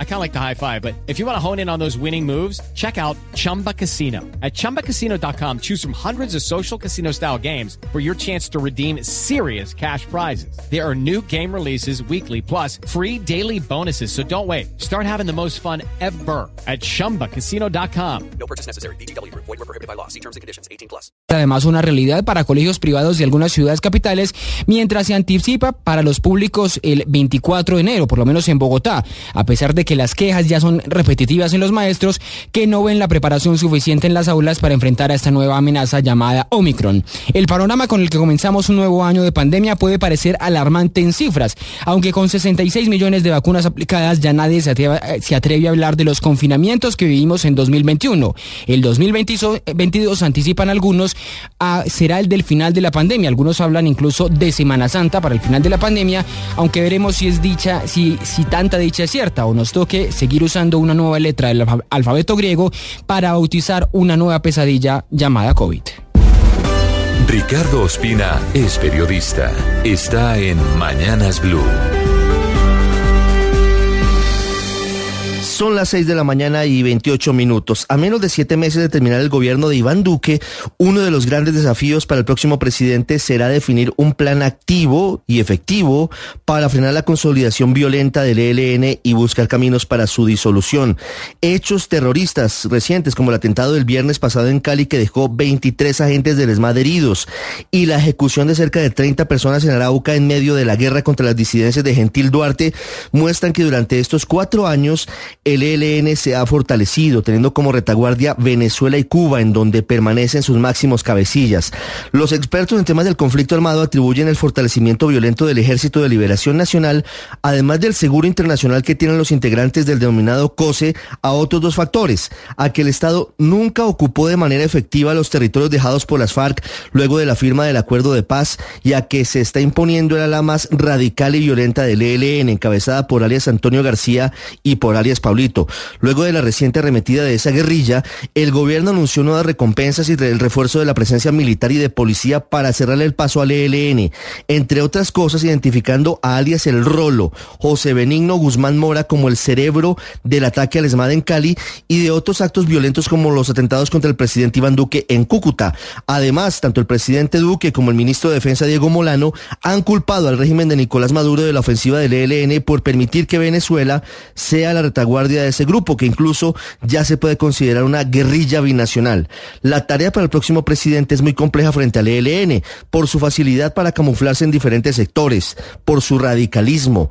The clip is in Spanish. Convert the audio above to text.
I kind of like the high five, but if you want to hone in on those winning moves, check out Chumba Casino. At ChumbaCasino.com, choose from hundreds of social casino style games for your chance to redeem serious cash prizes. There are new game releases weekly, plus free daily bonuses. So don't wait. Start having the most fun ever at ChumbaCasino.com. No purchase necessary. BGW. Void were prohibited by law. See terms and conditions. 18 plus. Además, una realidad para colegios privados de algunas ciudades capitales, mientras se anticipa para los públicos el 20 24 de enero, por lo menos en Bogotá, a pesar de que las quejas ya son repetitivas en los maestros que no ven la preparación suficiente en las aulas para enfrentar a esta nueva amenaza llamada Omicron. El panorama con el que comenzamos un nuevo año de pandemia puede parecer alarmante en cifras, aunque con 66 millones de vacunas aplicadas ya nadie se atreve, a hablar de los confinamientos que vivimos en 2021. El 2022 anticipan algunos será el del final de la pandemia. Algunos hablan incluso de Semana Santa para el final de la pandemia, aunque veremos si es dicha, si, si tanta dicha es cierta o nos toque seguir usando una nueva letra del alfabeto griego para bautizar una nueva pesadilla llamada COVID. Ricardo Ospina es periodista. Está en Mañanas Blue. Son las 6 de la mañana y 28 minutos. A menos de siete meses de terminar el gobierno de Iván Duque, uno de los grandes desafíos para el próximo presidente será definir un plan activo y efectivo para frenar la consolidación violenta del ELN y buscar caminos para su disolución. Hechos terroristas recientes como el atentado del viernes pasado en Cali que dejó 23 agentes del ESMAD heridos y la ejecución de cerca de 30 personas en Arauca en medio de la guerra contra las disidencias de Gentil Duarte muestran que durante estos cuatro años el ELN se ha fortalecido, teniendo como retaguardia Venezuela y Cuba, en donde permanecen sus máximos cabecillas. Los expertos en temas del conflicto armado atribuyen el fortalecimiento violento del Ejército de Liberación Nacional, además del seguro internacional que tienen los integrantes del denominado COSE, a otros dos factores, a que el Estado nunca ocupó de manera efectiva los territorios dejados por las FARC luego de la firma del acuerdo de paz y a que se está imponiendo el ala más radical y violenta del ELN, encabezada por alias Antonio García y por alias Luego de la reciente arremetida de esa guerrilla, el gobierno anunció nuevas recompensas y el refuerzo de la presencia militar y de policía para cerrarle el paso al ELN, entre otras cosas identificando a alias El Rolo, José Benigno Guzmán Mora como el cerebro del ataque al ESMAD en Cali y de otros actos violentos como los atentados contra el presidente Iván Duque en Cúcuta. Además, tanto el presidente Duque como el ministro de Defensa Diego Molano han culpado al régimen de Nicolás Maduro de la ofensiva del ELN por permitir que Venezuela sea la retaguardia de ese grupo, que incluso ya se puede considerar una guerrilla binacional. La tarea para el próximo presidente es muy compleja frente al ELN, por su facilidad para camuflarse en diferentes sectores, por su radicalismo,